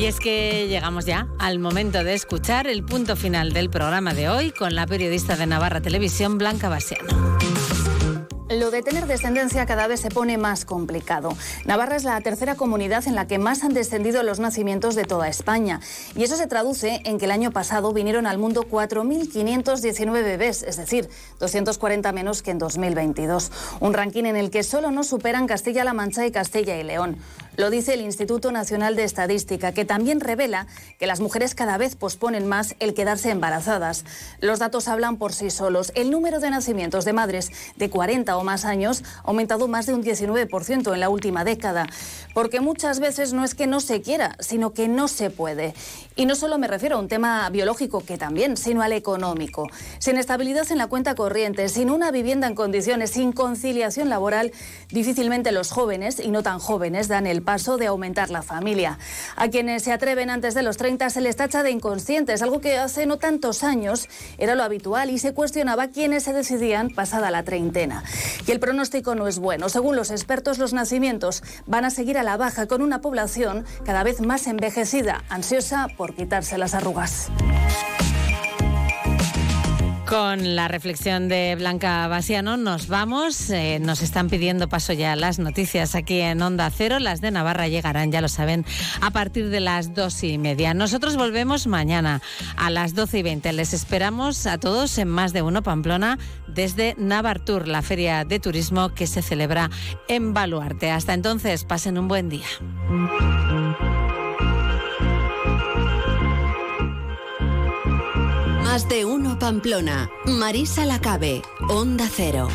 Y es que llegamos ya al momento de escuchar el punto final del programa de hoy con la periodista de Navarra Televisión, Blanca Basiano. Lo de tener descendencia cada vez se pone más complicado. Navarra es la tercera comunidad en la que más han descendido los nacimientos de toda España. Y eso se traduce en que el año pasado vinieron al mundo 4.519 bebés, es decir, 240 menos que en 2022. Un ranking en el que solo nos superan Castilla-La Mancha y Castilla y León. Lo dice el Instituto Nacional de Estadística, que también revela que las mujeres cada vez posponen más el quedarse embarazadas. Los datos hablan por sí solos. El número de nacimientos de madres de 40 o más años ha aumentado más de un 19% en la última década. Porque muchas veces no es que no se quiera, sino que no se puede. Y no solo me refiero a un tema biológico, que también, sino al económico. Sin estabilidad en la cuenta corriente, sin una vivienda en condiciones, sin conciliación laboral, difícilmente los jóvenes, y no tan jóvenes, dan el paso de aumentar la familia. A quienes se atreven antes de los 30 se les tacha de inconscientes, algo que hace no tantos años era lo habitual y se cuestionaba quiénes se decidían pasada la treintena. Y el pronóstico no es bueno. Según los expertos, los nacimientos van a seguir a la baja con una población cada vez más envejecida, ansiosa por quitarse las arrugas. Con la reflexión de Blanca Basiano nos vamos. Eh, nos están pidiendo paso ya las noticias aquí en Onda Cero. Las de Navarra llegarán, ya lo saben, a partir de las dos y media. Nosotros volvemos mañana a las doce y veinte. Les esperamos a todos en Más de Uno Pamplona desde Navartur, la feria de turismo que se celebra en Baluarte. Hasta entonces, pasen un buen día. Más de uno Pamplona. Marisa Lacabe. Onda Cero.